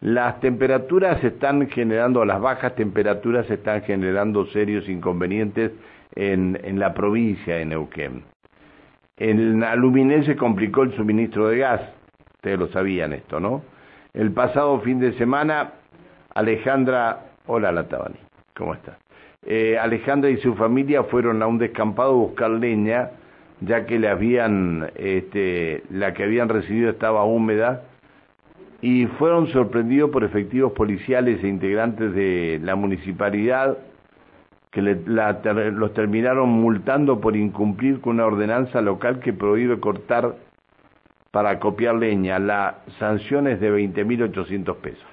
Las temperaturas están generando, las bajas temperaturas están generando serios inconvenientes en, en la provincia de Neuquén. En Aluminé se complicó el suministro de gas, ustedes lo sabían esto, ¿no? El pasado fin de semana, Alejandra, hola Latabani, ¿cómo está? Eh, Alejandra y su familia fueron a un descampado a buscar leña, ya que habían, este, la que habían recibido estaba húmeda y fueron sorprendidos por efectivos policiales e integrantes de la municipalidad que los terminaron multando por incumplir con una ordenanza local que prohíbe cortar para copiar leña. La sanción es de 20.800 pesos.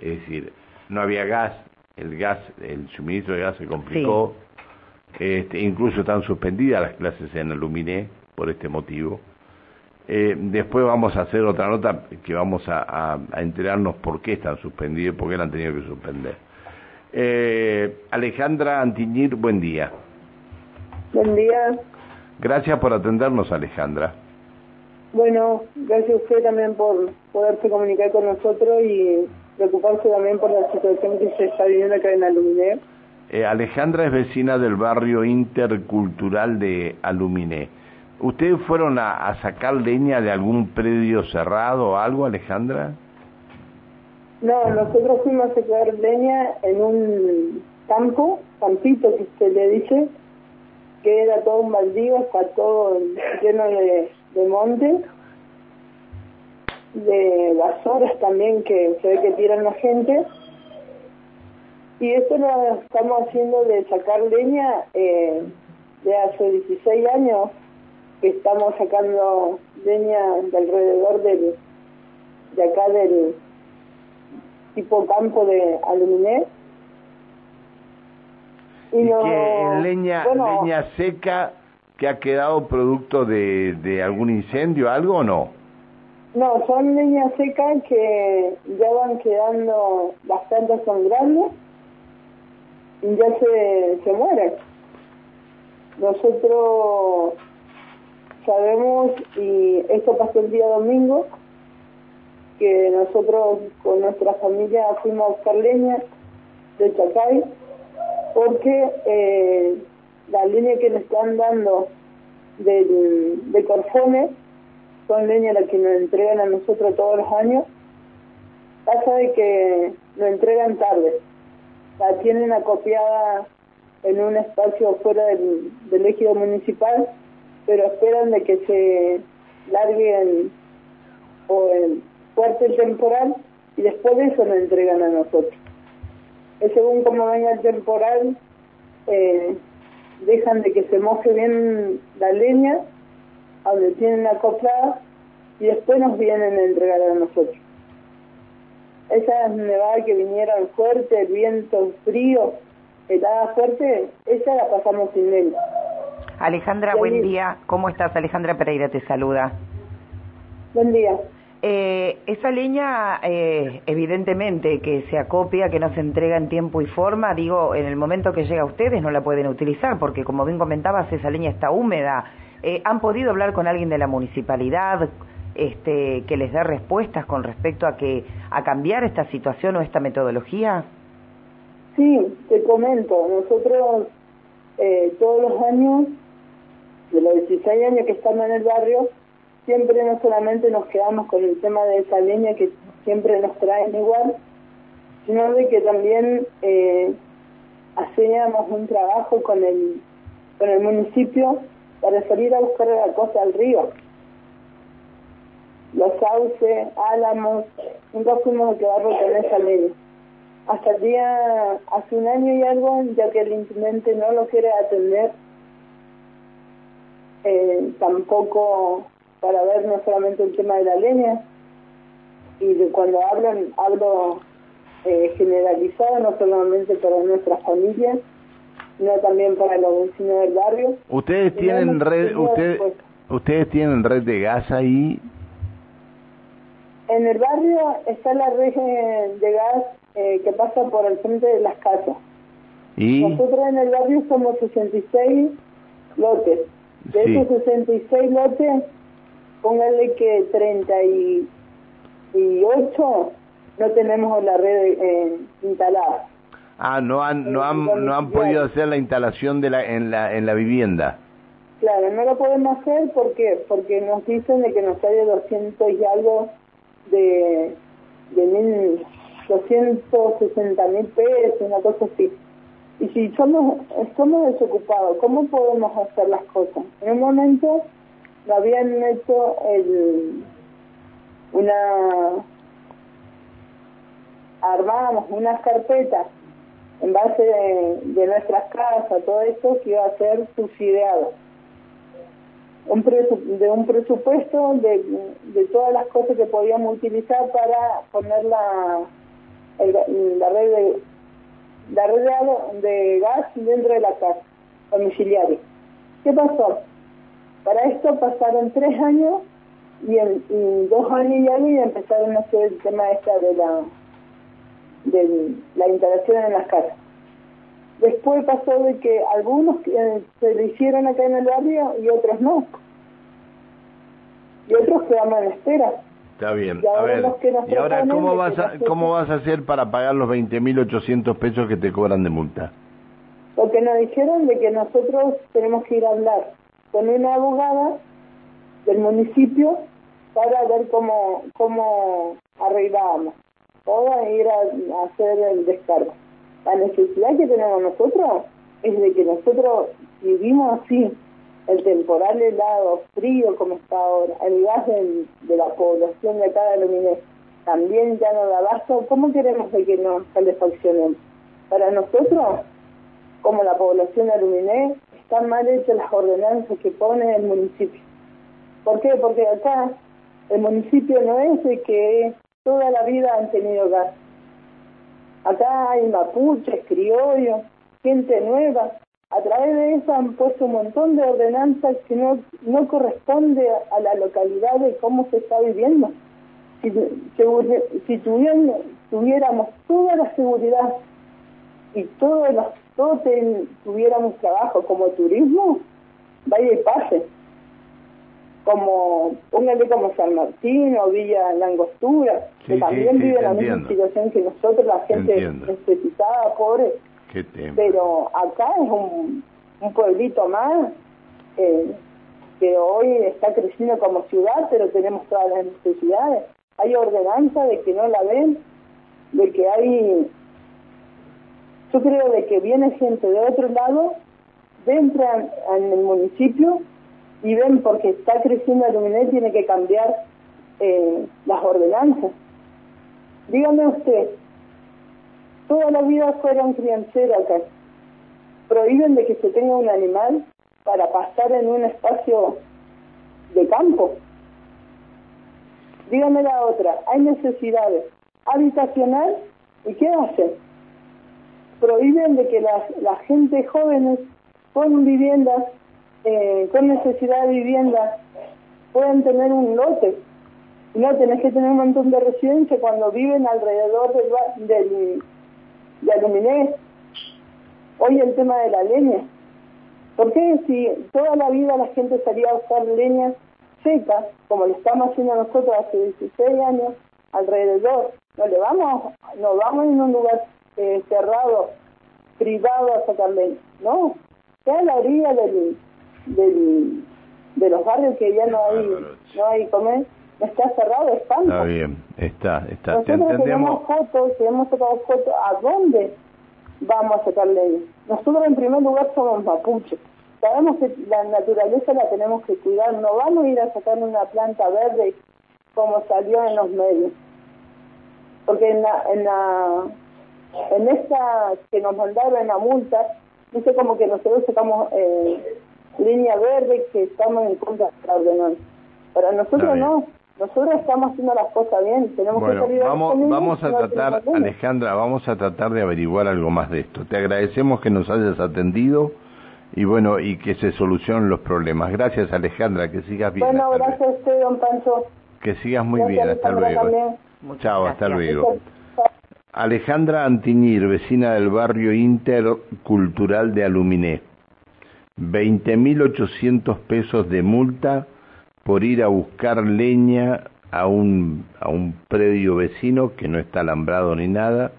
Es decir, no había gas, el gas, el suministro de gas se complicó, este, incluso están suspendidas las clases en Aluminé por este motivo. Eh, después vamos a hacer otra nota que vamos a, enterarnos por qué están suspendidos y por qué la han tenido que suspender. Eh, Alejandra Antiñir, buen día. Buen día. Gracias por atendernos, Alejandra. Bueno, gracias a usted también por poderse comunicar con nosotros y preocuparse también por la situación que se está viviendo acá en Aluminé. Eh, Alejandra es vecina del barrio intercultural de Aluminé. ¿Ustedes fueron a, sacar leña de algún predio cerrado o algo, Alejandra? No, nosotros fuimos a sacar leña en un campo, campito que se le dice, que era todo un baldío, está todo lleno de, de monte, de basuras también que se ve que tiran la gente. Y esto lo estamos haciendo de sacar leña eh, de hace 16 años estamos sacando leña de alrededor del, de acá del tipo campo de aluminé. Y, que leña, leña seca que ha quedado producto de, de algún incendio, algo o no? No, son leñas secas que ya van quedando bastante son grandes y ya se, se mueren. Nosotros sabemos, y esto pasó el día domingo, que nosotros con nuestra familia fuimos a buscar leña de Chacay, porque eh, la leña que nos están dando de, Corfones son leña la que nos entregan a nosotros todos los años, pasa de que nos entregan tarde, la tienen acopiada en un espacio fuera del, del municipal pero esperan de que se largue el, o el fuerte temporal y después de eso lo entregan a nosotros. Es según como venga el temporal, eh, dejan de que se moje bien la leña, donde tienen acoplada, y después nos vienen a entregar a nosotros. Esa nevada que vinieron fuerte, el viento frío, helada fuerte, esa la pasamos sin leña. Alejandra, buen día. ¿Cómo estás? Alejandra Pereira te saluda. Buen día. Eh, esa leña, eh, evidentemente, que se acopia, que no se entrega en tiempo y forma, digo, en el momento que llega a ustedes no la pueden utilizar, porque como bien comentabas, esa leña está húmeda. Eh, ¿Han podido hablar con alguien de la municipalidad este, que les dé respuestas con respecto a que a cambiar esta situación o esta metodología? Sí, te comento. Nosotros todos los años 16 años que estamos en el barrio, siempre no solamente nos quedamos con el tema de esa leña que siempre nos traen igual, sino de que también eh, hacíamos un trabajo con el, con el municipio para salir a buscar la cosa al río. Los sauces, álamos, nunca fuimos a quedarnos con esa leña. Hasta el día, hace un año y algo, ya que el intendente no lo quiere atender, eh, tampoco para ver no solamente el tema de la leña, y de cuando hablan, hablo eh, generalizado, no solamente para nuestras familias, sino también para los vecinos del barrio. ¿Ustedes tienen red, usted, ustedes tienen red de gas ahí? En el barrio está la red de gas eh, que pasa por el frente de las casas. ¿Y? Nosotros en el barrio somos 66 lotes. De esos 66 lotes, póngale que 38 no tenemos la red eh, instalada. Ah, no han, no han, no han podido hacer la instalación de la, en la, en la vivienda. Claro, no lo podemos hacer porque porque nos dicen de que nos sale 200 y algo de, de mil, 260 mil pesos, una cosa así. Y si somos, somos desocupados, ¿cómo podemos hacer las cosas? En un momento lo habían hecho el, una, armábamos unas carpetas en base de, nuestras casas, todo esto que iba a ser subsidiado. Un de un presupuesto de, de todas las cosas que podíamos utilizar para poner la, la red de la red de gas dentro de la casa domiciliaria. ¿Qué pasó? Para esto pasaron tres años y en dos años y algo y empezaron a hacer el tema esta de la de la instalación en las casas. Después pasó de que algunos eh, se lo hicieron acá en el barrio y otros no. Y otros quedamos en espera. Está bien. a ver, ¿y ahora cómo vas, a, cómo vas a hacer para pagar los 20.800 pesos que te cobran de multa? Porque nos dijeron de que nosotros tenemos que ir a hablar con una abogada del municipio para ver cómo, cómo arreglábamos. O ir a, hacer el descargo. La necesidad que tenemos nosotros es de que nosotros vivimos así, el temporal helado, frío como está ahora, el gas de la población de acá de también ya no da abasto, ¿cómo queremos de que nos calefaccionemos? Para nosotros, como la población de Luminés, están mal hechas las ordenanzas que pone el municipio. ¿Por qué? Porque acá el municipio no es de que toda la vida han tenido gas. Acá hay mapuches, criollos, gente nueva, a través de eso han puesto un montón de ordenanzas que no, no corresponde a la localidad de cómo se está viviendo. Si, si tuviéramos toda la seguridad y todos los todos tuviéramos trabajo como turismo, vaya y pase. Como, póngale como San Martín o Villa Langostura, que también vive la misma situación que nosotros, la gente necesitada, pobre pero acá es un, un pueblito más eh, que hoy está creciendo como ciudad, pero tenemos todas las necesidades. Hay ordenanza de que no la ven, de que hay... Yo creo de que viene gente de otro lado, entran en el municipio y ven porque está creciendo el Luminet tiene que cambiar eh, las ordenanzas. Dígame usted, toda la vida fueron crianceras acá. Prohíben de que se tenga un animal para pasar en un espacio de campo. Dígame la otra, hay necesidades habitacional y ¿qué hacen? Prohíben de que las, la gente jóvenes con viviendas, eh, con necesidad de vivienda, puedan tener un lote. No tenés que tener un montón de residencia cuando viven alrededor del, del de aluminé. Hoy el tema de la leña. ¿Por qué si toda la vida la gente salía a buscar leña seca, como lo estamos haciendo nosotros hace 16 años, alrededor? No le vamos, no vamos en un lugar eh, cerrado, privado a sacar leña. No, sea a la orilla del, del, de los barrios que ya no hay, no hay comer está cerrado, espanto. Está bien, está, está. Nosotros tenemos fotos, hemos sacado fotos, ¿a dónde vamos a sacar leyes? Nosotros en primer lugar somos mapuches. Sabemos que la naturaleza la tenemos que cuidar, no vamos a ir a sacar una planta verde como salió en los medios. Porque en la, en la, en esta que nos mandaron la multa, dice como que nosotros sacamos eh, línea verde que estamos en contra de la ordenanza. Pero nosotros no, nosotros estamos haciendo las cosas bien, tenemos que salir vamos, vamos a tratar, Alejandra, vamos a tratar de averiguar algo más de esto. Te agradecemos que nos hayas atendido y bueno, y que se solucionen los problemas. Gracias Alejandra, que sigas bien. Bueno, gracias a usted, don Pancho. Que sigas muy bien, hasta luego. Chao, hasta luego. Alejandra Antiñir, vecina del barrio intercultural de Aluminé. 20.800 pesos de multa por ir a buscar leña a un, a un predio vecino que no está alambrado ni nada,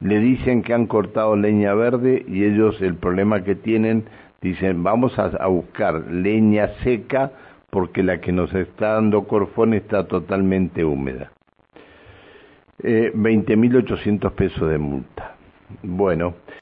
le dicen que han cortado leña verde y ellos el problema que tienen, dicen vamos a, buscar leña seca porque la que nos está dando Corfón está totalmente húmeda. Eh, 20.800 pesos de multa. Bueno,